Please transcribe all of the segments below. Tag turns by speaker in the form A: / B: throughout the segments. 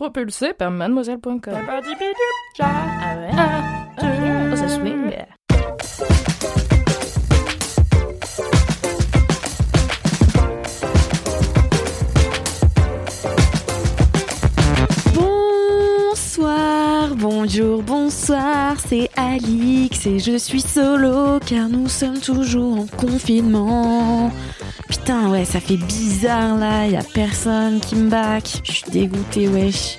A: Propulsé par mademoiselle.com. Ah ouais. Ah, ça swing.
B: Bonjour, bonsoir, c'est Alix et je suis solo car nous sommes toujours en confinement. Putain, ouais, ça fait bizarre là, y a personne qui me back. Je suis dégoûtée, wesh.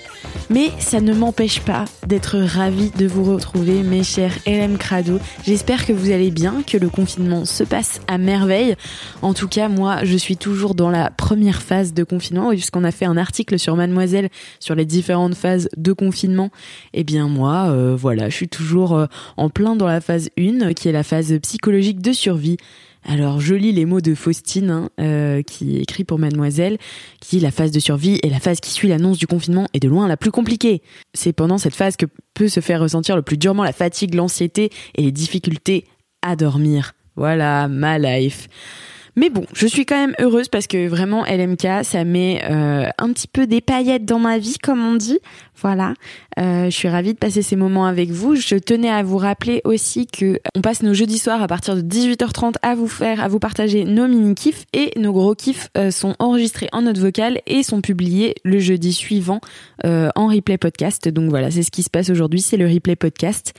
B: Mais ça ne m'empêche pas d'être ravie de vous retrouver, mes chers LM Crado. J'espère que vous allez bien, que le confinement se passe à merveille. En tout cas, moi, je suis toujours dans la première phase de confinement, puisqu'on a fait un article sur Mademoiselle sur les différentes phases de confinement. Eh bien, moi, euh, voilà, je suis toujours euh, en plein dans la phase 1, qui est la phase psychologique de survie. Alors je lis les mots de Faustine hein, euh, qui écrit pour Mademoiselle, qui dit la phase de survie et la phase qui suit l'annonce du confinement est de loin la plus compliquée. C'est pendant cette phase que peut se faire ressentir le plus durement la fatigue, l'anxiété et les difficultés à dormir. Voilà, ma life. Mais bon, je suis quand même heureuse parce que vraiment LMK, ça met euh, un petit peu des paillettes dans ma vie, comme on dit. Voilà, euh, je suis ravie de passer ces moments avec vous. Je tenais à vous rappeler aussi que on passe nos jeudis soirs à partir de 18h30 à vous faire, à vous partager nos mini kiffs et nos gros kiffs euh, sont enregistrés en note vocale et sont publiés le jeudi suivant euh, en replay podcast. Donc voilà, c'est ce qui se passe aujourd'hui, c'est le replay podcast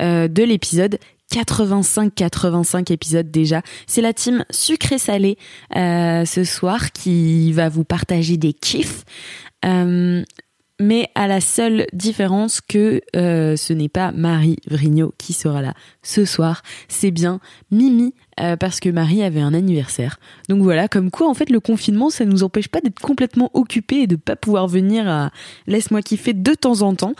B: de l'épisode 85-85 épisodes déjà. C'est la team sucré-salé euh, ce soir qui va vous partager des kiffs. Euh, mais à la seule différence que euh, ce n'est pas Marie Vrigno qui sera là ce soir, c'est bien Mimi euh, parce que Marie avait un anniversaire. Donc voilà, comme quoi en fait le confinement ça nous empêche pas d'être complètement occupés et de pas pouvoir venir à laisse-moi kiffer de temps en temps.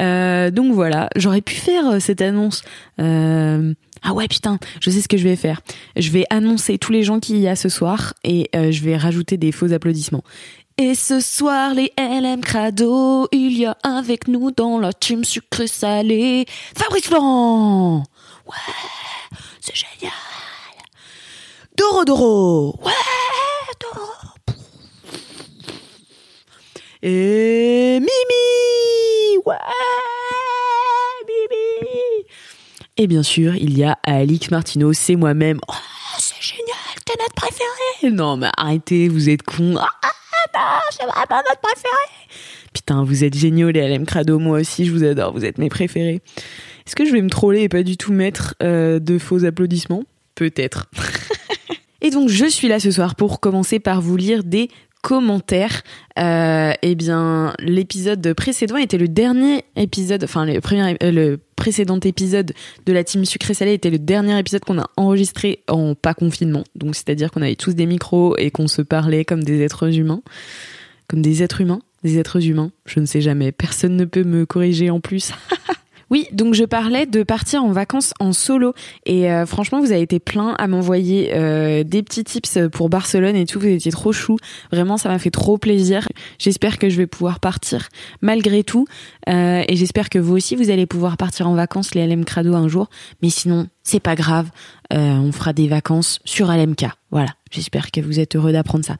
B: Euh, donc voilà, j'aurais pu faire euh, cette annonce. Euh, ah ouais putain, je sais ce que je vais faire. Je vais annoncer tous les gens qu'il y a ce soir et euh, je vais rajouter des faux applaudissements. Et ce soir, les LM Crado, il y a avec nous dans la team sucré salé Fabrice Florent. Ouais, c'est génial. Doro Doro. Ouais, Doro. Et Mimi. Ouais, Mimi. Et bien sûr, il y a Alix Martineau, c'est moi-même. Oh, c'est génial, t'es notre préféré. Non, mais arrêtez, vous êtes cons. Ah, non, c'est vraiment notre préféré. Putain, vous êtes géniaux, les LM Crado. Moi aussi, je vous adore. Vous êtes mes préférés. Est-ce que je vais me troller et pas du tout mettre euh, de faux applaudissements? Peut-être. et donc, je suis là ce soir pour commencer par vous lire des commentaires. Euh, eh bien, l'épisode précédent était le dernier épisode, enfin le premier, euh, le précédent épisode de la team sucré salé était le dernier épisode qu'on a enregistré en pas confinement. Donc, c'est-à-dire qu'on avait tous des micros et qu'on se parlait comme des êtres humains, comme des êtres humains, des êtres humains. Je ne sais jamais. Personne ne peut me corriger en plus. Oui, donc je parlais de partir en vacances en solo et euh, franchement vous avez été plein à m'envoyer euh, des petits tips pour Barcelone et tout, vous étiez trop chou. Vraiment ça m'a fait trop plaisir. J'espère que je vais pouvoir partir malgré tout euh, et j'espère que vous aussi vous allez pouvoir partir en vacances les LM Crado un jour. Mais sinon c'est pas grave, on fera des vacances sur LMK. Voilà, j'espère que vous êtes heureux d'apprendre ça.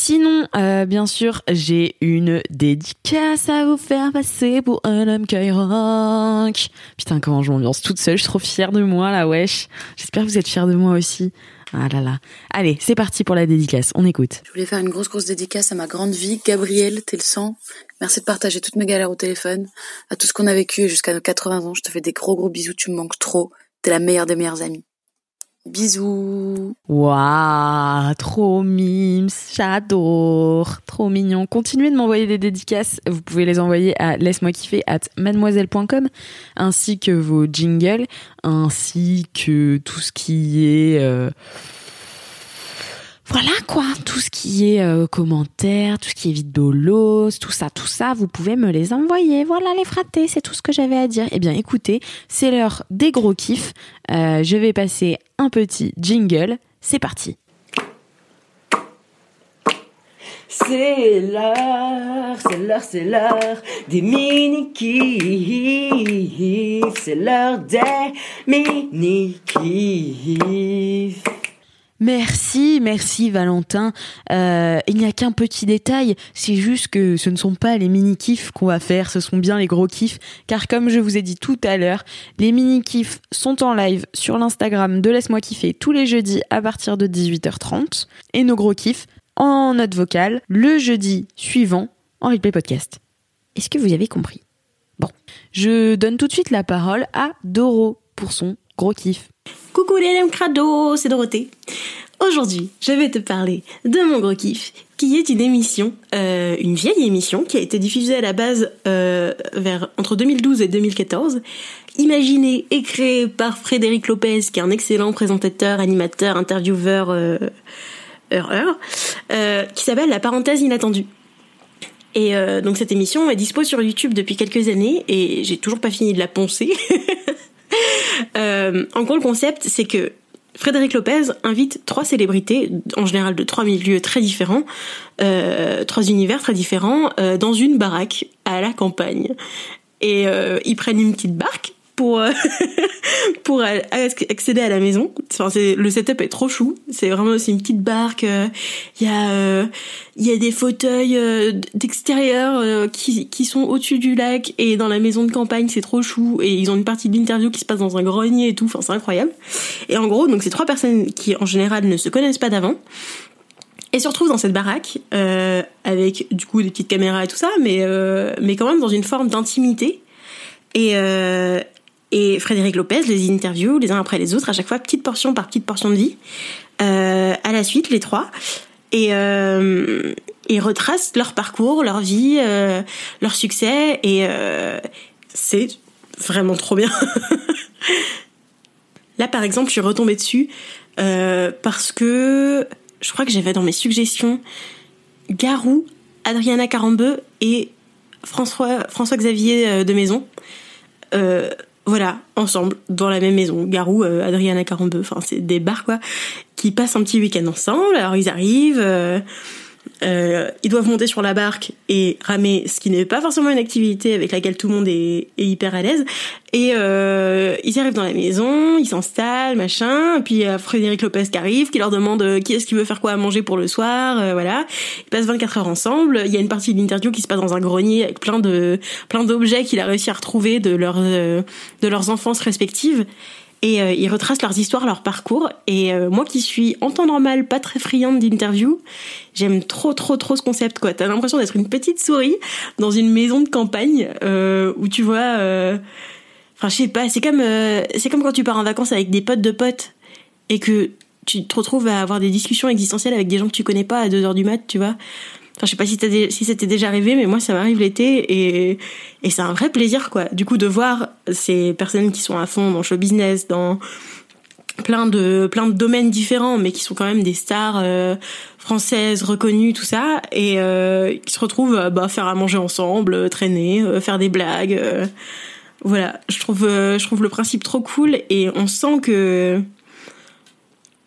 B: Sinon, euh, bien sûr, j'ai une dédicace à vous faire passer pour un Rock. Putain, comment je m'ambiance toute seule, je suis trop fière de moi là, wesh. J'espère que vous êtes fiers de moi aussi. Ah là là. Allez, c'est parti pour la dédicace, on écoute.
C: Je voulais faire une grosse grosse dédicace à ma grande vie, Gabrielle, t'es le sang. Merci de partager toutes mes galères au téléphone, à tout ce qu'on a vécu jusqu'à nos 80 ans. Je te fais des gros gros bisous, tu me manques trop. T'es la meilleure des meilleures amies. Bisous.
B: Waouh, trop mimes, j'adore, trop mignon. Continuez de m'envoyer des dédicaces. Vous pouvez les envoyer à laisse-moi kiffer at mademoiselle.com ainsi que vos jingles, ainsi que tout ce qui est euh, Voilà quoi, tout ce qui est euh, commentaires, tout ce qui est vidéos, tout ça, tout ça, vous pouvez me les envoyer. Voilà les fratés, c'est tout ce que j'avais à dire. Eh bien écoutez, c'est l'heure des gros kiffs. Euh, je vais passer un petit jingle. C'est parti.
D: C'est l'heure, c'est l'heure, c'est l'heure des mini kiffs. C'est l'heure des mini kiffs.
B: Merci, merci Valentin. Euh, il n'y a qu'un petit détail, c'est juste que ce ne sont pas les mini-kifs qu'on va faire, ce sont bien les gros kiffs, car comme je vous ai dit tout à l'heure, les mini-kifs sont en live sur l'Instagram de Laisse-moi kiffer tous les jeudis à partir de 18h30, et nos gros kiffs en note vocale le jeudi suivant en replay podcast. Est-ce que vous avez compris? Bon, je donne tout de suite la parole à Doro pour son gros kiff.
E: Coucou les crado, c'est Dorothée. Aujourd'hui, je vais te parler de mon gros kiff, qui est une émission, euh, une vieille émission qui a été diffusée à la base euh, vers entre 2012 et 2014, imaginée et créée par Frédéric Lopez, qui est un excellent présentateur, animateur, intervieweur, euh, heure, heure, euh, qui s'appelle La parenthèse inattendue. Et donc cette émission est dispo sur YouTube depuis quelques années et j'ai toujours pas fini de la poncer. Euh, en gros, le concept, c'est que Frédéric Lopez invite trois célébrités, en général de trois milieux très différents, euh, trois univers très différents, euh, dans une baraque à la campagne. Et euh, ils prennent une petite barque pour euh, pour euh, accéder à la maison. Enfin, c'est le setup est trop chou. C'est vraiment aussi une petite barque. Il y a il y a des fauteuils d'extérieur qui qui sont au-dessus du lac et dans la maison de campagne, c'est trop chou. Et ils ont une partie de l'interview qui se passe dans un grenier et tout. Enfin, c'est incroyable. Et en gros, donc c'est trois personnes qui en général ne se connaissent pas d'avant et se retrouvent dans cette baraque euh, avec du coup des petites caméras et tout ça, mais euh, mais quand même dans une forme d'intimité. Et euh, et Frédéric Lopez les interviews les uns après les autres, à chaque fois petite portion par petite portion de vie, euh, à la suite les trois, et euh, et retracent leur parcours, leur vie, euh, leur succès, et euh, c'est vraiment trop bien. Là par exemple, je suis retombée dessus parce que je crois que j'avais dans mes suggestions Garou, Adriana Carambeu et François, François Xavier de Maison. Voilà, ensemble, dans la même maison. Garou, euh, Adriana Carambeu, enfin c'est des bars quoi, qui passent un petit week-end ensemble. Alors ils arrivent, euh, ils doivent monter sur la barque et ramer, ce qui n'est pas forcément une activité avec laquelle tout le monde est, hyper à l'aise. Et euh, ils arrivent dans la maison, ils s'installent, machin. Puis il y a Frédéric Lopez qui arrive, qui leur demande euh, qui est-ce qui veut faire quoi à manger pour le soir. Euh, voilà, ils passent 24 heures ensemble. Il y a une partie de l'interview qui se passe dans un grenier avec plein de plein d'objets qu'il a réussi à retrouver de leurs euh, de leurs enfances respectives et euh, ils retracent leurs histoires, leur parcours. Et euh, moi qui suis en temps normal pas très friande d'interview, j'aime trop trop trop ce concept quoi. T'as l'impression d'être une petite souris dans une maison de campagne euh, où tu vois, euh... enfin je sais pas, c'est comme euh, comme quand tu pars en vacances avec des potes de potes et que tu te retrouves à avoir des discussions existentielles avec des gens que tu connais pas à 2 heures du mat, tu vois. Enfin, je sais pas si, t'as si c'était déjà arrivé, mais moi, ça m'arrive l'été et, et c'est un vrai plaisir, quoi. Du coup, de voir ces personnes qui sont à fond dans le show business, dans plein de, domaines différents, mais qui sont quand même des stars euh, françaises reconnues, tout ça, et euh, qui se retrouvent à bah, faire à manger ensemble, euh, traîner, euh, faire des blagues. euh. voilà, je trouve, euh, le principe trop cool et on sent qu'il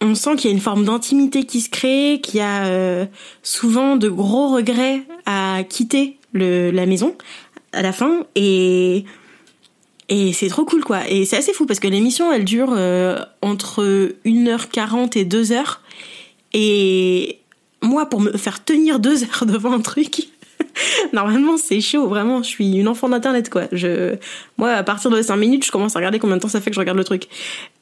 E: y a une forme d'intimité qui se crée, qu'il y a euh, souvent de gros regrets à quitter la maison à la fin et et c'est trop cool quoi. Et c'est assez fou parce que l'émission elle dure euh, entre 1h40 et 2h et moi pour me faire tenir 2 heures devant un truc Normalement, c'est chaud, vraiment. Je suis une enfant d'internet, quoi. Je, moi, à partir de 5 minutes, je commence à regarder combien de temps ça fait que je regarde le truc.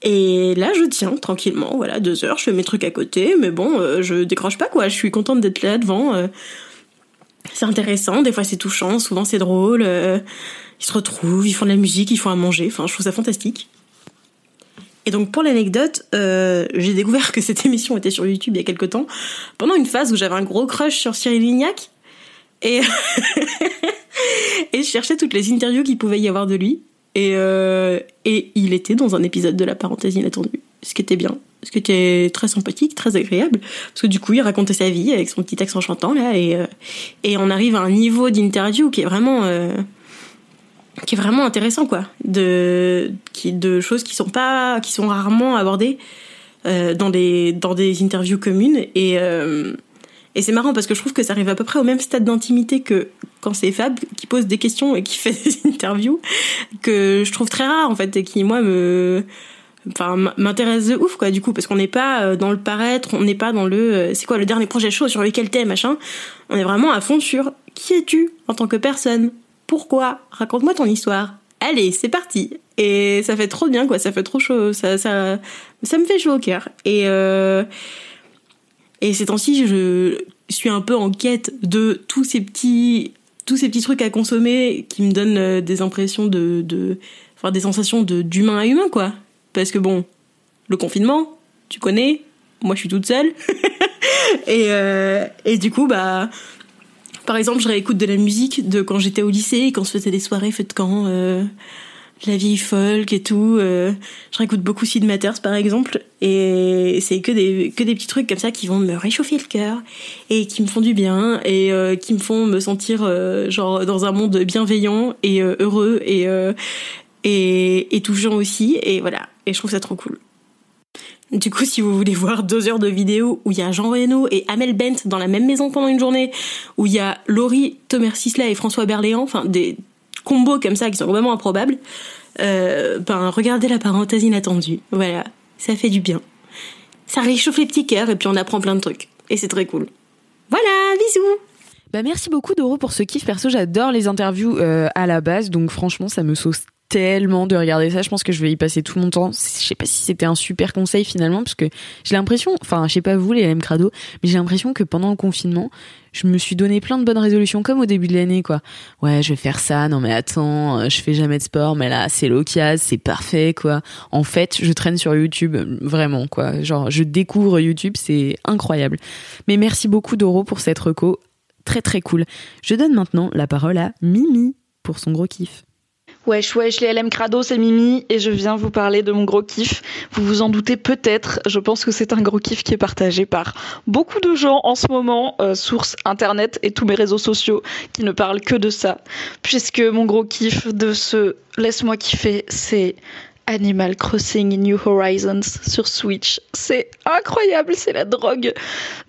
E: Et là, je tiens tranquillement, voilà, deux heures, je fais mes trucs à côté, mais bon, euh, je décroche pas, quoi. Je suis contente d'être là devant. euh. C'est intéressant, des fois c'est touchant, souvent c'est drôle. euh. ils se retrouvent, ils font de la musique, ils font à manger. Enfin, je trouve ça fantastique. Et donc pour l'anecdote, euh, j'ai découvert que cette émission était sur YouTube il y a quelque temps, pendant une phase où j'avais un gros crush sur Cyril Lignac. Et, je cherchais toutes les interviews qu'il pouvait y avoir de lui. Et, euh, et il était dans un épisode de La parenthèse inattendue, ce qui était bien. ce qui était très sympathique, très agréable, parce que du coup, il racontait sa vie avec son petit accent chantant là, et euh, et on arrive à un niveau d'interview qui est vraiment euh, qui est vraiment intéressant quoi, de qui de choses qui sont pas qui sont rarement abordées euh, dans des dans des interviews communes et et c'est marrant parce que je trouve que ça arrive à peu près au même stade d'intimité que quand c'est Fab qui pose des questions et qui fait des interviews que je trouve très rare en fait et qui moi me enfin m'intéresse de ouf quoi du coup parce qu'on n'est pas euh, dans le paraître on n'est pas dans le euh, c'est quoi le dernier projet chaud sur lequel t'es machin. On est vraiment à fond sur qui es-tu en tant que personne. Pourquoi? Raconte-moi ton histoire. Allez c'est parti. Et ça fait trop bien quoi ça fait trop chaud ça ça ça me fait chaud au cœur. Et euh, et ces temps-ci je suis un peu en quête de tous ces petits tous ces petits trucs à consommer qui me donnent euh, des impressions de de enfin des sensations de d'humain à humain quoi parce que bon le confinement tu connais moi je suis toute seule. Et euh, et du coup bah par exemple je réécoute de la musique de quand j'étais au lycée quand on se faisait des soirées faites quand euh, la vieille folk et tout euh, je réécoute beaucoup Sid Matters par exemple et c'est que des que des petits trucs comme ça qui vont me réchauffer le cœur et qui me font du bien et qui me font me sentir genre dans un monde bienveillant et heureux et et, et touchant aussi. Et voilà et je trouve ça trop cool du coup, si vous voulez voir deux heures de vidéo où il y a Jean Reno et Amel Bent dans la même maison pendant une journée, où il y a Laurie, Thomas Sisley et François Berléand, enfin des combos comme ça qui sont vraiment improbables, euh, ben regardez la parenthèse inattendue. Voilà, ça fait du bien. Ça réchauffe les petits cœurs et puis on apprend plein de trucs. Et c'est très cool. Voilà, bisous
B: Bah merci beaucoup Doro pour ce kiff. Perso, j'adore les interviews euh, à la base, donc franchement, ça me sauce tellement de regarder ça. Je pense que je vais y passer tout mon temps. Je sais pas si c'était un super conseil finalement, parce que j'ai l'impression, enfin, je sais pas vous les LM Crado, mais j'ai l'impression que pendant le confinement, je me suis donné plein de bonnes résolutions, comme au début de l'année, quoi. Ouais, je vais faire ça. Non mais attends, euh, je fais jamais de sport, mais là, c'est l'occasion, c'est parfait, quoi. En fait, je traîne sur YouTube, vraiment, quoi. Genre, je découvre YouTube, c'est incroyable. Mais merci beaucoup Doro pour cette reco très très cool. Je donne maintenant la parole à Mimi pour son gros kiff.
F: Wesh wesh les LM Crado, c'est Mimi et je viens vous parler de mon gros kiff. Vous vous en doutez peut-être, je pense que c'est un gros kiff qui est partagé par beaucoup de gens en ce moment, euh, source internet et tous mes réseaux sociaux qui ne parlent que de ça. Puisque mon gros kiff de ce laisse-moi kiffer, c'est Animal Crossing New Horizons sur Switch. C'est incroyable, c'est la drogue.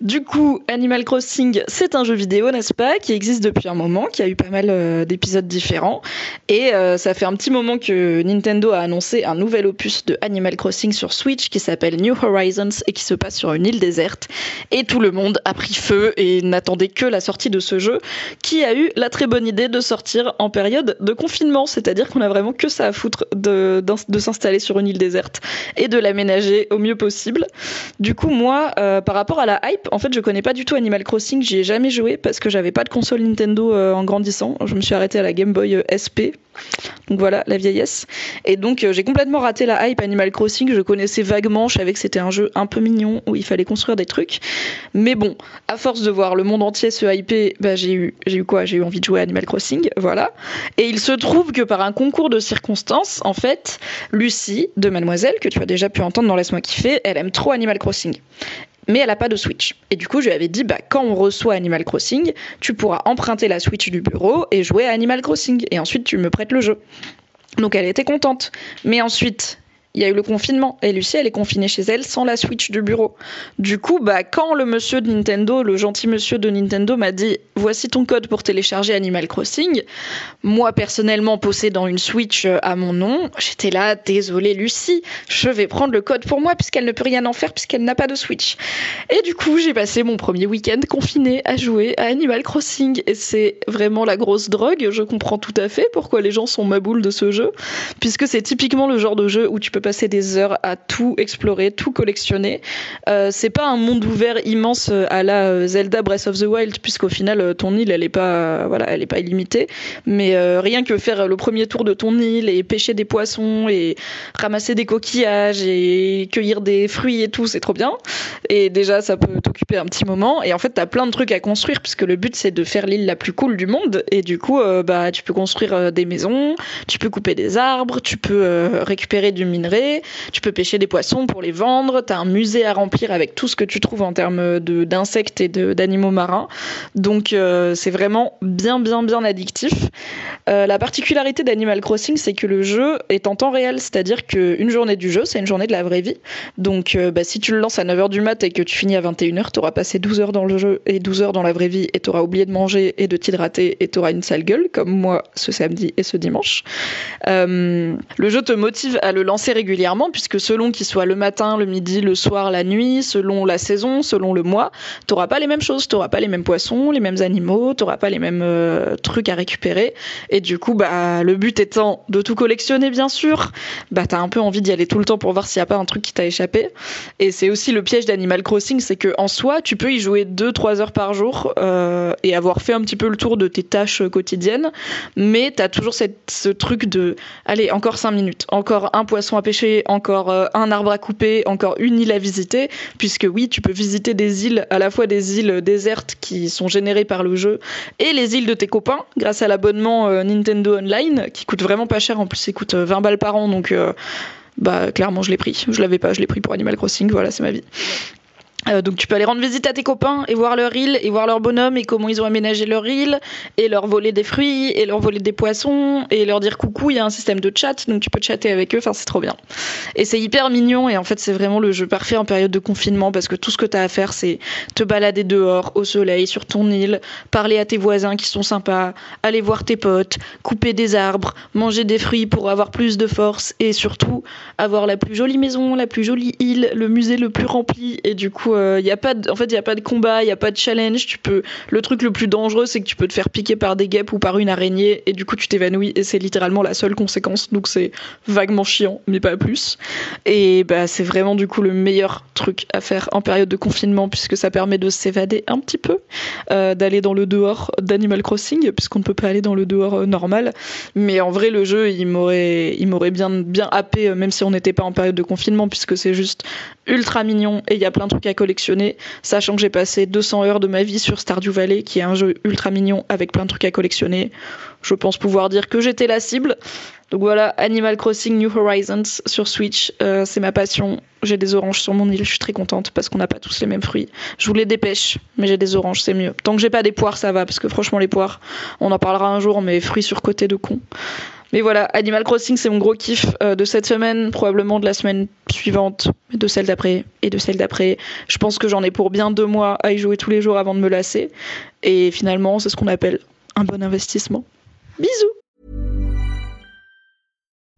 F: Du coup, Animal Crossing, c'est un jeu vidéo, n'est-ce pas, qui existe depuis un moment, qui a eu pas mal euh, d'épisodes différents. Et euh, ça fait un petit moment que Nintendo a annoncé un nouvel opus de Animal Crossing sur Switch qui s'appelle New Horizons et qui se passe sur une île déserte. Et tout le monde a pris feu et n'attendait que la sortie de ce jeu, qui a eu la très bonne idée de sortir en période de confinement. C'est-à-dire qu'on a vraiment que ça à foutre de, de s'installer sur une île déserte et de l'aménager au mieux possible. Du coup, moi, euh, par rapport à la hype, en fait, je connais pas du tout Animal Crossing. J'y ai jamais joué parce que j'avais pas de console Nintendo euh, en grandissant. Je me suis arrêtée à la Game Boy euh, SP. Donc voilà, la vieillesse. Et donc, j'ai complètement raté la hype Animal Crossing. Je connaissais vaguement, je savais que c'était un jeu un peu mignon où il fallait construire des trucs. Mais bon, à force de voir le monde entier se hyper, bah, j'ai eu, j'ai eu quoi? J'ai eu envie de jouer à Animal Crossing, voilà. Et il se trouve que par un concours de circonstances, en fait, Lucie de Mademoiselle, que tu as déjà pu entendre dans Laisse-moi kiffer, elle aime trop Animal Crossing. Mais elle a pas de Switch. Et du coup, je lui avais dit, bah, quand on reçoit Animal Crossing, tu pourras emprunter la Switch du bureau et jouer à Animal Crossing. Et ensuite, tu me prêtes le jeu. Donc elle était contente. Mais ensuite, il y a eu le confinement et Lucie elle est confinée chez elle sans la Switch du bureau. Du coup, bah quand le monsieur de Nintendo, le gentil monsieur de Nintendo m'a dit voici ton code pour télécharger Animal Crossing, moi personnellement possédant une Switch euh, à mon nom, j'étais là désolée Lucie, je vais prendre le code pour moi puisqu'elle ne peut rien en faire puisqu'elle n'a pas de Switch. Et du coup, j'ai passé mon premier week-end confiné à jouer à Animal Crossing et c'est vraiment la grosse drogue. Je comprends tout à fait pourquoi les gens sont maboules de ce jeu puisque c'est typiquement le genre de jeu où tu peux passer des heures à tout explorer, tout collectionner. Euh, c'est pas un monde ouvert immense euh, à la euh, Zelda Breath of the Wild, puisqu'au final euh, ton île elle est pas, voilà, elle est pas illimitée. Mais rien que faire le premier tour de ton île et pêcher des poissons et ramasser des coquillages et cueillir des fruits et tout, c'est trop bien. Et déjà ça peut t'occuper un petit moment. Et en fait t'as plein de trucs à construire puisque le but c'est de faire l'île la plus cool du monde. Et du coup bah tu peux construire des maisons, tu peux couper des arbres, tu peux récupérer du minerai Tu peux pêcher des poissons pour les vendre. T'as un musée à remplir avec tout ce que tu trouves en termes d'insectes et d'animaux marins. Donc euh, c'est vraiment bien bien bien addictif. Euh, la particularité d'Animal Crossing, c'est que le jeu est en temps réel, c'est-à-dire qu'une journée du jeu, c'est une journée de la vraie vie. Donc euh, bah, si tu le lances à 9h du mat et que tu finis à 21h, tu auras passé 12 heures dans le jeu et 12 heures dans la vraie vie et tu auras oublié de manger et de t'hydrater et tu auras une sale gueule, comme moi ce samedi et ce dimanche. Le jeu te motive à le lancer régulièrement, puisque selon qu'il soit le matin, le midi, le soir, la nuit, selon la saison, selon le mois, tu pas les mêmes choses, tu pas les mêmes poissons, les mêmes animaux, tu pas les mêmes euh, trucs à récupérer. Et du coup, bah, le but étant de tout collectionner, bien sûr, bah, tu as un peu envie d'y aller tout le temps pour voir s'il n'y a pas un truc qui t'a échappé. Et c'est aussi le piège d'Animal Crossing, c'est que en soi, tu peux y jouer 2-3 heures par jour euh, et avoir fait un petit peu le tour de tes tâches quotidiennes, mais tu as toujours ce truc de allez, encore 5 minutes, encore un poisson à pêcher, encore euh, un arbre à couper, encore une île à visiter, puisque oui, tu peux visiter des îles, à la fois des îles désertes qui sont générées par le jeu et les îles de tes copains grâce à l'abonnement euh, Nintendo Online qui coûte vraiment pas cher, en plus il coûte 20 balles par an donc bah clairement je l'ai pris. Je l'avais pas, je l'ai pris pour Animal Crossing, voilà, c'est ma vie. Euh, donc tu peux aller rendre visite à tes copains et voir leur île et voir leur bonhomme et comment ils ont aménagé leur île et leur voler des fruits et leur voler des poissons et leur dire coucou, il y a un système de chat donc tu peux chatter avec eux, enfin c'est trop bien. Et c'est hyper mignon et en fait c'est vraiment le jeu parfait en période de confinement parce que tout ce que tu as à faire c'est te balader dehors au soleil sur ton île, parler à tes voisins qui sont sympas, aller voir tes potes, couper des arbres, manger des fruits pour avoir plus de force et surtout avoir la plus jolie maison, la plus jolie île, le musée le plus rempli et du coup il euh, y a pas de, en fait il y a pas de combat il y a pas de challenge. Tu peux le truc le plus dangereux c'est que tu peux te faire piquer par des guêpes ou par une araignée et du coup tu t'évanouis et c'est littéralement la seule conséquence. Donc c'est vaguement chiant mais pas plus. Et bah c'est vraiment du coup le meilleur truc à faire en période de confinement puisque ça permet de s'évader un petit peu euh, d'aller dans le dehors d'Animal Crossing puisqu'on ne peut pas aller dans le dehors euh, normal. Mais en vrai le jeu il m'aurait il m'aurait bien bien happé même si on n'était pas en période de confinement puisque c'est juste ultra mignon et il y a plein de trucs à collectionner, sachant que j'ai passé 200 heures de ma vie sur Stardew Valley, qui est un jeu ultra mignon avec plein de trucs à collectionner. Je pense pouvoir dire que j'étais la cible. Donc voilà, Animal Crossing New Horizons sur Switch, euh, c'est ma passion. J'ai des oranges sur mon île, je suis très contente parce qu'on n'a pas tous les mêmes fruits. Je voulais des pêches, mais j'ai des oranges, c'est mieux. Tant que j'ai pas des poires, ça va, parce que franchement les poires, on en parlera un jour, mais fruits sur côté de con. Mais voilà, Animal Crossing, c'est mon gros kiff euh, de cette semaine, probablement de la semaine suivante, de celle d'après et de celle d'après. Je pense que j'en ai pour bien deux mois à y jouer tous les jours avant de me lasser. Et finalement, c'est ce qu'on appelle un bon investissement. Bisous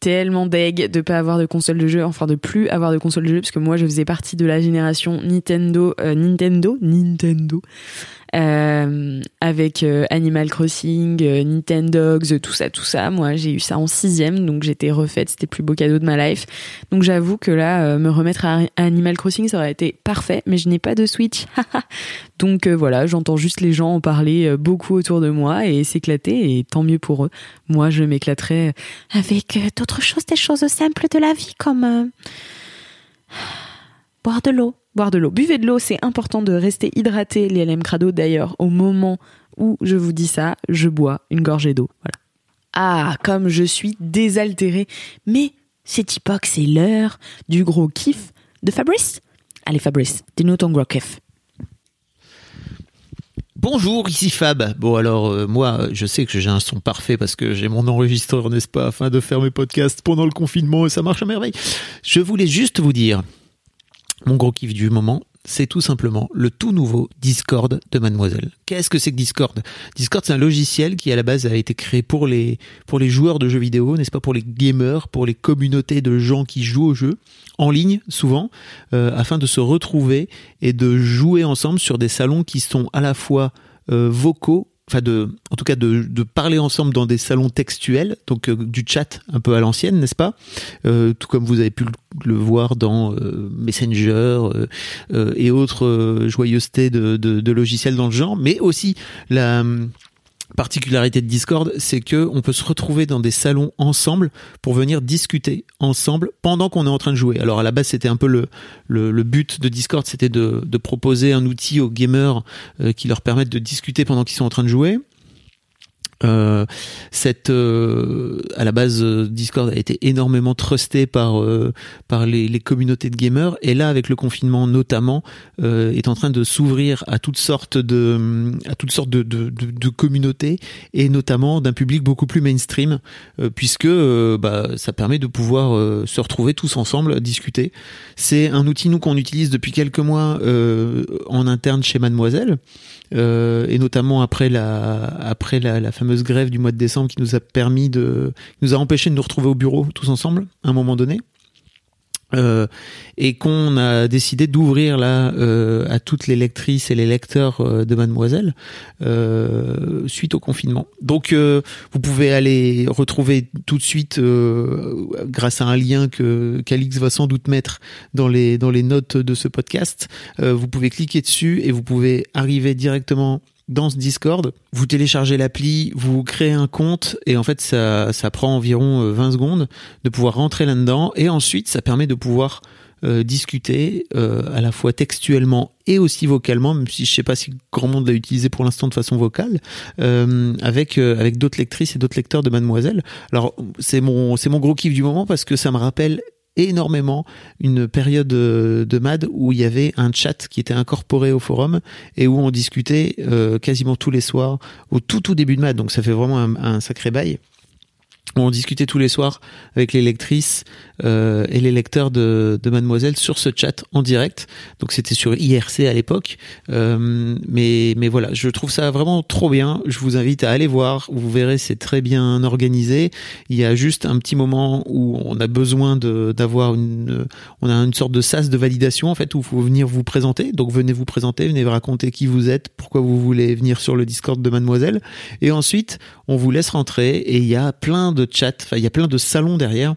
B: tellement deg de pas avoir de console de jeu, enfin de plus avoir de console de jeu, parce que moi je faisais partie de la génération Nintendo, euh, Nintendo, Nintendo, euh, avec euh, Animal Crossing, Nintendogs, tout ça, tout ça. Moi, j'ai eu ça en sixième, donc j'étais refaite. C'était le plus beau cadeau de ma life. Donc j'avoue que là, me remettre à Animal Crossing, ça aurait été parfait, mais je n'ai pas de Switch. donc voilà, j'entends juste les gens en parler beaucoup autour de moi et s'éclater, et tant mieux pour eux. Moi, je m'éclaterais avec d'autres choses, des choses simples de la vie, comme boire de l'eau boire de l'eau. Buvez de l'eau, c'est important de rester hydraté. Les LM Crado, d'ailleurs, au moment où je vous dis ça, je bois une gorgée d'eau. Ah, comme je suis désaltérée. Mais c'est pas que c'est l'heure du gros kiff de Fabrice. Allez Fabrice, dis-nous ton gros kiff.
G: Bonjour, ici Fab. Bon alors euh, moi, je sais que j'ai un son parfait parce que j'ai mon enregistreur, n'est-ce pas, afin de faire mes podcasts pendant le confinement et ça marche à merveille. Je voulais juste vous dire mon gros kiff du moment, c'est tout simplement le tout nouveau Discord de Mademoiselle. Qu'est-ce que c'est que Discord? Discord, c'est un logiciel qui à la base a été créé pour les pour les joueurs de jeux vidéo, n'est-ce pas, pour les gamers, pour les communautés de gens qui jouent au jeu en ligne souvent, euh, afin de se retrouver et de jouer ensemble sur des salons qui sont à la fois euh, vocaux enfin en tout cas de, parler ensemble dans des salons textuels, donc euh, du chat un peu à l'ancienne, n'est-ce pas? Euh, Tout comme vous avez pu le, voir dans euh, Messenger et autres joyeusetés de, de, de, logiciels dans le genre, mais aussi la particularité de Discord, c'est que on peut se retrouver dans des salons ensemble pour venir discuter ensemble pendant qu'on est en train de jouer. Alors à la base, c'était un peu le, le, but de Discord, c'était de, de, proposer un outil aux gamers euh, qui leur permette de discuter pendant qu'ils sont en train de jouer. Euh, cette, euh, à la base, euh, Discord a été énormément trusté par euh, par les, les, communautés de gamers, et là, avec le confinement notamment, est en train de s'ouvrir à toutes sortes de à toutes sortes de, de, de, de communautés, et notamment d'un public beaucoup plus mainstream, puisque bah, ça permet de pouvoir se retrouver tous ensemble, discuter. C'est un outil nous qu'on utilise depuis quelques mois en interne chez Mademoiselle. Euh, et notamment après la après la, la, fameuse grève du mois de décembre qui nous a permis de nous a empêché de nous retrouver au bureau tous ensemble à un moment donné. Euh, et qu'on a décidé d'ouvrir là euh, à toutes les lectrices et les lecteurs euh, de Mademoiselle euh, suite au confinement. Donc vous pouvez aller retrouver tout de suite grâce à un lien que qu'Alix va sans doute mettre dans les dans les notes de ce podcast. vous pouvez cliquer dessus et vous pouvez arriver directement dans ce Discord, vous téléchargez l'appli, vous créez un compte et en fait ça, ça prend environ 20 euh, secondes de pouvoir rentrer là-dedans et ensuite ça permet de pouvoir euh, discuter euh, à la fois textuellement et aussi vocalement, même si je sais pas si grand monde l'a utilisé pour l'instant de façon vocale, euh, avec avec d'autres lectrices et d'autres lecteurs de Mademoiselle. Alors c'est mon c'est mon gros kiff du moment parce que ça me rappelle énormément une période euh, de MAD où il y avait un chat qui était incorporé au forum et où on discutait euh, quasiment tous les soirs au tout tout début de MAD. Donc ça fait vraiment un, un sacré bail. On discutait tous les soirs avec les lectrices euh, et les lecteurs de, de, Mademoiselle sur ce chat en direct. Donc c'était sur IRC à l'époque. Euh, mais, mais voilà, je trouve ça vraiment trop bien. Je vous invite à aller voir. Vous verrez, c'est très bien organisé. Il y a juste un petit moment où on a besoin d'avoir une, on a une sorte de sas de validation en fait où il faut venir vous présenter. Donc venez vous présenter, venez raconter qui vous êtes, pourquoi vous voulez venir sur le Discord de Mademoiselle. Et ensuite, on vous laisse rentrer et il y a plein de enfin il y a plein de salons derrière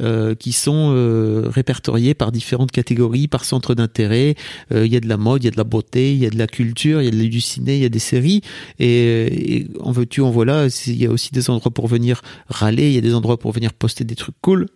G: euh, qui sont euh, répertoriés par différentes catégories, par centre d'intérêt. Euh, il y a de la mode, il y a de la beauté, il y a de la culture, il y a de du ciné, il y a des séries. Et, et en veux-tu, en voilà, il y a aussi des endroits pour venir râler, il y a des endroits pour venir poster des trucs cool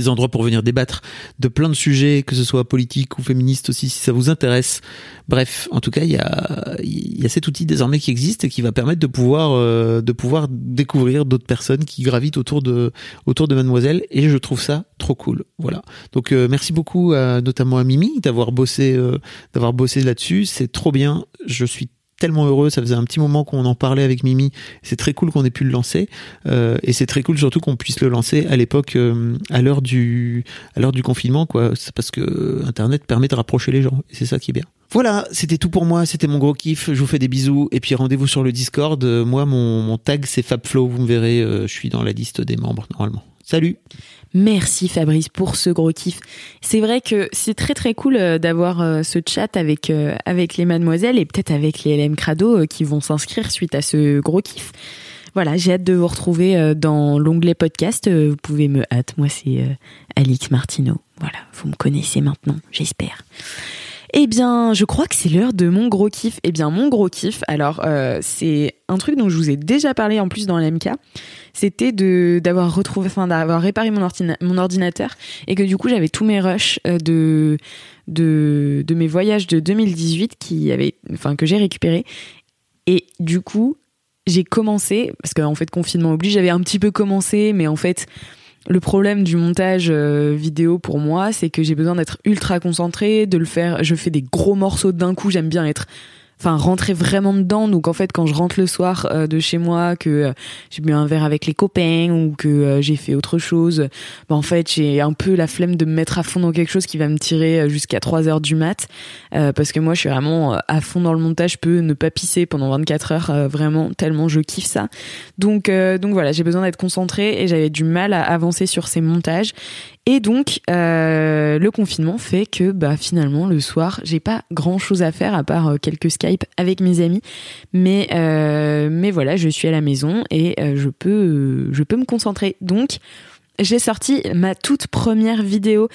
G: des endroits pour venir débattre de plein de sujets, que ce soit politique ou féministe aussi, si ça vous intéresse. Bref, en tout cas, il y a, y a cet outil désormais qui existe et qui va permettre de pouvoir, euh, de pouvoir découvrir d'autres personnes qui gravitent autour de, autour de Mademoiselle. Et je trouve ça trop cool. Voilà. Donc, euh, merci beaucoup, notamment à Mimi, d'avoir bossé, euh, d'avoir bossé là-dessus. C'est trop bien. Je suis tellement heureux. Ça faisait un petit moment qu'on en parlait avec Mimi. C'est très cool qu'on ait pu le lancer. Euh, et c'est très cool surtout qu'on puisse le lancer à l'époque, euh, à l'heure du, à l'heure du confinement, quoi. C'est parce que Internet permet de rapprocher les gens. Et c'est ça qui est bien. Voilà, c'était tout pour moi, c'était mon gros kiff. Je vous fais des bisous et puis rendez-vous sur le Discord. Moi, mon, tag c'est FabFlow. Vous me verrez, euh, je suis dans la liste des membres normalement. Salut.
B: Merci Fabrice pour ce gros kiff. C'est vrai que c'est très très cool euh, d'avoir euh, ce chat avec euh, avec les mademoiselles et peut-être avec les LM Crado qui vont s'inscrire suite à ce gros kiff. Voilà, j'ai hâte de vous retrouver dans l'onglet podcast. Vous pouvez me hâte. Moi, c'est Alix Martineau. Voilà, vous me connaissez maintenant, j'espère. Eh bien, je crois que c'est l'heure de mon gros kiff. Eh bien, mon gros kiff, alors c'est un truc dont je vous ai déjà parlé en plus dans l'MK c'était d'avoir retrouvé, enfin d'avoir réparé mon, ordinateur et que du coup j'avais tous mes rushs euh, de de de mes voyages de 2018 qui avaient, enfin que j'ai récupéré et du coup j'ai commencé parce qu'en fait confinement oblige, j'avais un petit peu commencé, mais en fait le problème du montage euh, vidéo pour moi, c'est que j'ai besoin d'être ultra concentré, de le faire. Je fais des gros morceaux d'un coup. J'aime bien être enfin rentrer vraiment dedans. Donc en fait quand je rentre le soir euh, de chez moi que euh, j'ai bu un verre avec les copains ou que euh, j'ai fait autre chose bah, en fait j'ai un peu la flemme de me mettre à fond dans quelque chose qui va me tirer jusqu'à 3 heures du mat. Parce que moi je suis vraiment à fond dans le montage je peux ne pas pisser pendant 24 heures vraiment tellement je kiffe ça. Donc donc voilà j'ai besoin d'être concentrée et j'avais du mal à avancer sur ces montages Et donc, euh, le confinement fait que bah, finalement, le soir, j'ai pas grand chose à faire à part euh, quelques Skype avec mes amis. Mais, euh, mais voilà, je suis à la maison et je, peux, me concentrer. Donc, j'ai sorti ma toute première vidéo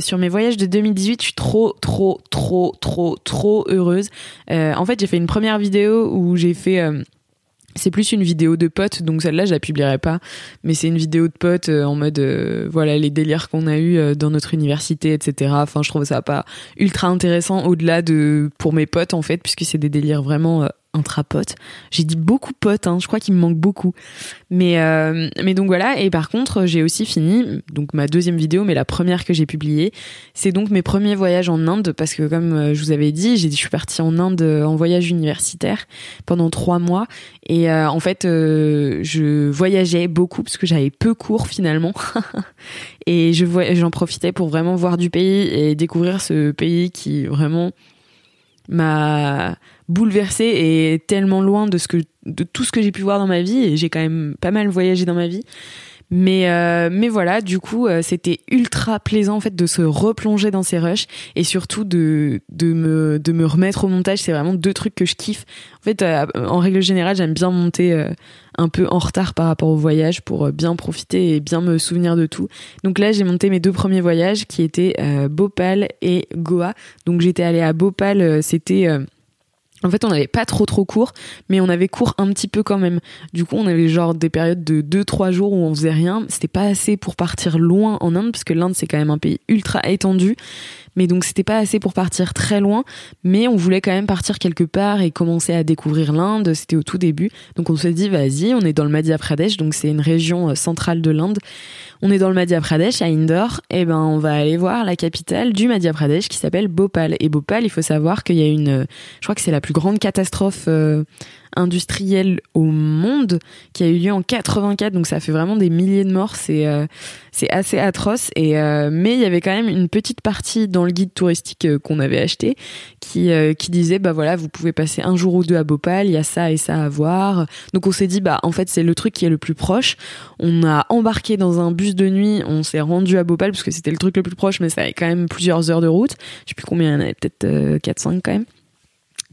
B: sur mes voyages de 2018. Je suis trop, trop, trop, trop, trop heureuse. En fait, j'ai fait une première vidéo où j'ai fait... c'est plus une vidéo de potes, donc celle-là je la publierai pas. Mais c'est une vidéo de potes euh, en mode euh, voilà les délires qu'on a eu euh, dans notre université, etc. Enfin, je trouve ça pas ultra intéressant au-delà de pour mes potes en fait, puisque c'est des délires vraiment intra-potes. J'ai dit beaucoup potes, hein, je crois qu'il me manque beaucoup. Mais euh, mais donc voilà. Et par contre, j'ai aussi fini donc ma deuxième vidéo, mais la première que j'ai publiée, c'est donc mes premiers voyages en Inde parce que comme euh, je vous avais dit, j'ai je suis partie en Inde euh, en voyage universitaire pendant trois mois et euh, en fait euh, je voyageais beaucoup parce que j'avais peu cours finalement et je j'en profitais pour vraiment voir du pays et découvrir ce pays qui vraiment m'a bouleversée et tellement loin de ce que tout ce que j'ai pu voir dans ma vie. J'ai quand même pas mal voyagé dans ma vie. Mais euh, mais voilà du coup euh, c'était ultra plaisant en fait de se replonger dans ces rushs et surtout de me remettre au montage. C'est vraiment deux trucs que je kiffe. En fait euh, en règle générale j'aime bien monter un peu en retard par rapport au voyage pour bien profiter et bien me souvenir de tout. Donc là j'ai monté mes deux premiers voyages qui étaient Bhopal et Goa. Donc j'étais allée à Bhopal c'était en fait, on n'avait pas trop trop cours, mais on avait cours un petit peu quand même. Du coup, on avait genre des périodes de 2-3 jours où on faisait rien. C'était pas assez pour partir loin en Inde, parce que l'Inde c'est quand même un pays ultra étendu. Mais donc c'était pas assez pour partir très loin, mais on voulait quand même partir quelque part et commencer à découvrir l'Inde. C'était au tout début, donc on s'est dit vas-y, on est dans le Madhya Pradesh, donc c'est une région euh, centrale de l'Inde. On est dans le Madhya Pradesh à Indore, et ben on va aller voir la capitale du Madhya Pradesh qui s'appelle Bhopal. Et Bhopal, il faut savoir qu'il y a une, je crois que c'est la plus grande catastrophe euh, industrielle au monde qui a eu lieu en 84 donc ça fait vraiment des milliers de morts c'est euh, c'est assez atroce. Et euh, mais il y avait quand même une petite partie dans le guide touristique euh, qu'on avait acheté qui qui disait bah voilà vous pouvez passer un jour ou deux à Bhopal il y a ça et ça à voir. Donc on s'est dit bah en fait c'est le truc qui est le plus proche. On a embarqué dans un bus de nuit on s'est rendu à Bhopal parce que c'était le truc le plus proche mais ça avait quand même plusieurs heures de route. Je sais plus combien il y en avait peut-être euh, 4 5 quand même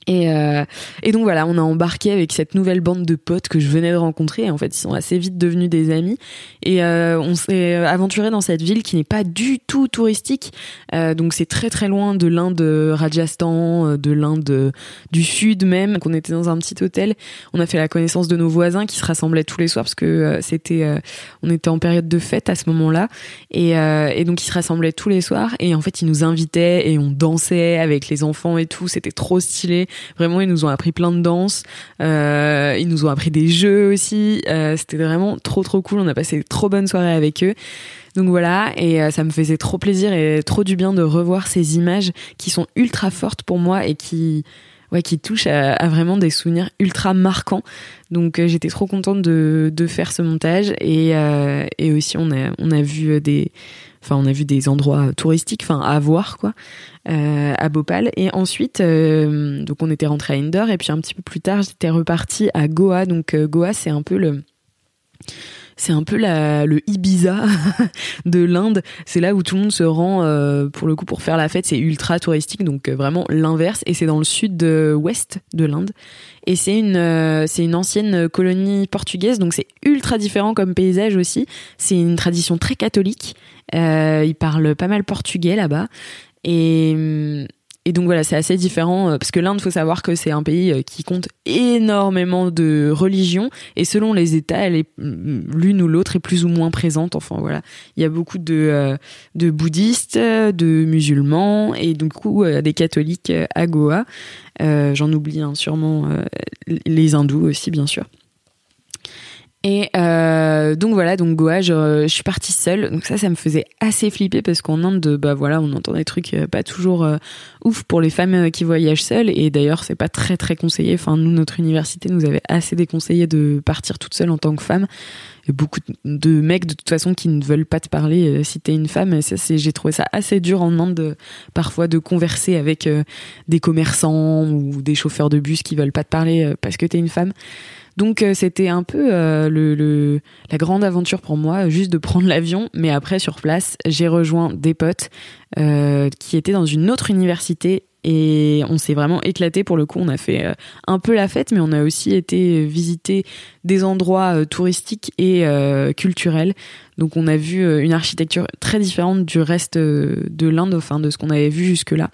B: et, euh, et donc voilà, on a embarqué avec cette nouvelle bande de potes que je venais de rencontrer. En fait, ils sont assez vite devenus des amis. Et euh, on s'est aventuré dans cette ville qui n'est pas du tout touristique. Euh, donc c'est très très loin de l'Inde Rajasthan, euh, de l'Inde euh, du Sud même. Donc on était dans un petit hôtel. On a fait la connaissance de nos voisins qui se rassemblaient tous les soirs parce que euh, c'était, euh, on était en période de fête à ce moment-là. Et, euh, et donc ils se rassemblaient tous les soirs. Et en fait, ils nous invitaient et on dansait avec les enfants et tout. C'était trop stylé. Vraiment, ils nous ont appris plein de danses. Euh, ils nous ont appris des jeux aussi. Euh, C'était vraiment trop trop cool. On a passé trop bonnes soirées avec eux. Donc voilà, et euh, ça me faisait trop plaisir et trop du bien de revoir ces images qui sont ultra fortes pour moi et qui ouais qui touchent à, vraiment des souvenirs ultra marquants. Donc euh, j'étais trop contente de, faire ce montage. Et, euh, et aussi on a on a vu des enfin on a vu des endroits touristiques enfin à voir quoi euh, à Bhopal. Et ensuite euh, donc on était rentré à Indore. Et puis un petit peu plus tard j'étais repartie à Goa. Donc euh, Goa c'est un peu le c'est un peu la, le Ibiza de l'Inde. C'est là où tout le monde se rend euh, pour le coup pour faire la fête. C'est ultra touristique, donc euh, vraiment l'inverse. Et c'est dans le sud-ouest de l'Inde. Et c'est une, euh, c'est une ancienne colonie portugaise, donc c'est ultra différent comme paysage aussi. C'est une tradition très catholique. Euh, ils parlent pas mal portugais là-bas. Et et donc voilà, c'est assez différent euh, parce que l'Inde, faut savoir que c'est un pays euh, qui compte énormément de religions et selon les États, mm, l'une ou l'autre est plus ou moins présente. Enfin voilà, il y a beaucoup de euh, bouddhistes, de musulmans et du coup des catholiques à Goa. J'en oublie hein, sûrement les hindous aussi bien sûr. Et euh, donc voilà, donc Goa, je, suis partie seule. Donc ça, ça me faisait assez flipper parce qu'en Inde, bah voilà, on entend des trucs euh, pas toujours euh, ouf pour les femmes qui voyagent seules. Et d'ailleurs, c'est pas très très conseillé. Enfin, nous, notre université nous avait assez déconseillé de partir toute seule en tant que femme. a beaucoup de mecs de toute façon qui ne veulent pas te parler euh, si t'es une femme. Et j'ai trouvé ça assez dur en demande de, parfois de converser avec des commerçants ou des chauffeurs de bus qui veulent pas te parler parce que t'es une femme. Donc euh, c'était un peu euh, la grande aventure pour moi, juste de prendre l'avion. Mais après sur place, j'ai rejoint des potes euh, qui étaient dans une autre université et on s'est vraiment éclaté pour le coup. On a fait euh, un peu la fête, mais on a aussi été visiter des endroits euh, touristiques et euh, culturels. Donc on a vu euh, une architecture très différente du reste euh, de l'Inde, enfin de ce qu'on avait vu jusque-là.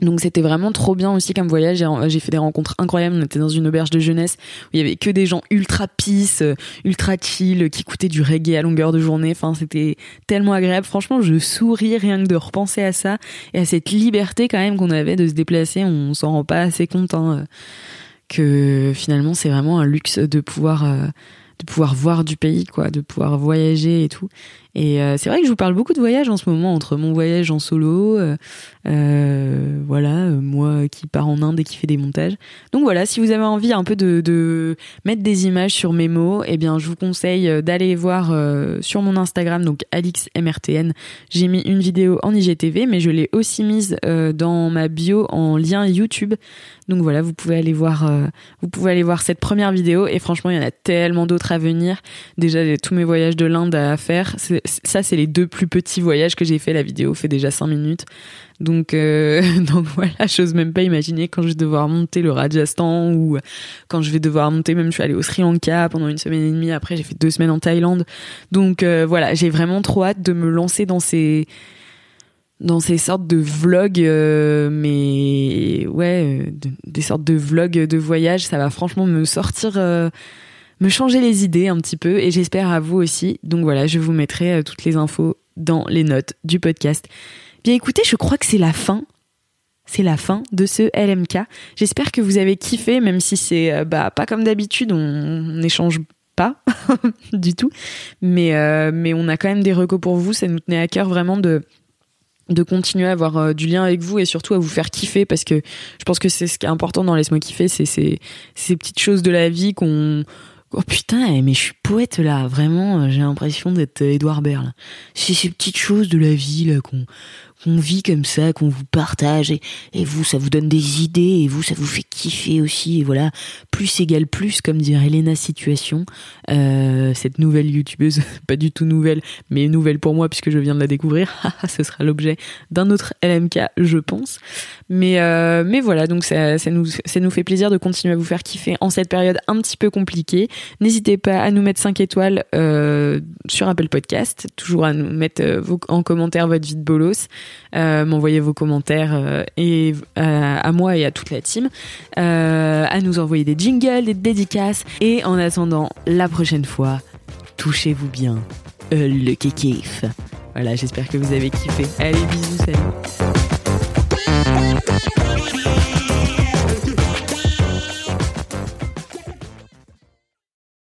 B: Donc c'était vraiment trop bien aussi comme voyage. J'ai- fait des rencontres incroyables. On était dans une auberge de jeunesse où il y avait que des gens ultra peace, euh, ultra chill, qui écoutaient du reggae à longueur de journée. Enfin, c'était tellement agréable. Franchement, je souris rien que de repenser à ça et à cette liberté quand même qu'on avait de se déplacer. On s'en rend pas assez compte hein, euh, que finalement c'est vraiment un luxe de pouvoir euh, de pouvoir voir du pays, quoi, de pouvoir voyager et tout. Et euh, c'est vrai que je vous parle beaucoup de voyage en ce moment entre mon voyage en solo, euh, euh, voilà, moi qui pars en Inde et qui fait des montages. Donc voilà, si vous avez envie un peu de, mettre des images sur mes mots, eh bien je vous conseille d'aller voir sur mon Instagram, donc AlixMRTN. J'ai mis une vidéo en IGTV, mais je l'ai aussi mise dans ma bio en lien YouTube. Donc voilà, vous pouvez aller voir, vous pouvez aller voir cette première vidéo. Et franchement, il y en a tellement d'autres à venir. Déjà, tous mes voyages de l'Inde à faire. Ça, c'est les deux plus petits voyages que j'ai fait. La vidéo fait déjà 5 minutes. Donc, euh, donc voilà, j'ose même pas imaginer quand je vais devoir monter le Rajasthan ou quand je vais devoir monter, même je suis allée au Sri Lanka pendant une semaine et demie. Après, j'ai fait deux semaines en Thaïlande. Donc euh, voilà, j'ai vraiment trop hâte de me lancer dans ces dans ces sortes de vlogs, euh, mais ouais, euh, de- des sortes de vlogs de voyage, ça va franchement me sortir, me changer les idées un petit peu, et j'espère à vous aussi. Donc voilà, je vous mettrai euh, toutes les infos dans les notes du podcast. Bien écoutez, je crois que c'est la fin. C'est la fin de ce LMK. J'espère que vous avez kiffé, même si c'est euh, bah, pas comme d'habitude, on n'échange pas du tout. Mais, euh, mais on a quand même des recos pour vous. Ça nous tenait à cœur vraiment de, continuer à avoir du lien avec vous et surtout à vous faire kiffer parce que je pense que c'est ce qui est important dans Laisse-moi kiffer, c'est- ces petites choses de la vie qu'on. Oh putain, eh, mais je suis poète là, vraiment, euh, j'ai l'impression d'être euh, Édouard là. C'est ces petites choses de la vie là qu'on qu'on vit comme ça, qu'on vous partage et, vous ça vous donne des idées et vous ça vous fait kiffer aussi et voilà. Plus égale plus comme dirait Elena Situation. Euh, cette nouvelle youtubeuse pas du tout nouvelle mais nouvelle pour moi puisque je viens de la découvrir. Ce sera l'objet d'un autre LMK je pense. Mais euh, voilà donc ça, nous fait plaisir de continuer à vous faire kiffer en cette période un petit peu compliquée. N'hésitez pas à nous mettre 5 étoiles euh, sur Apple Podcast. Toujours à nous mettre en commentaire votre vie de bolos euh, m'envoyer vos commentaires euh, et euh, à moi et à toute la team, à nous envoyer des jingles, des dédicaces. Et en attendant la prochaine fois, touchez-vous bien le kiff. Voilà, j'espère que vous avez kiffé. Allez, bisous, salut.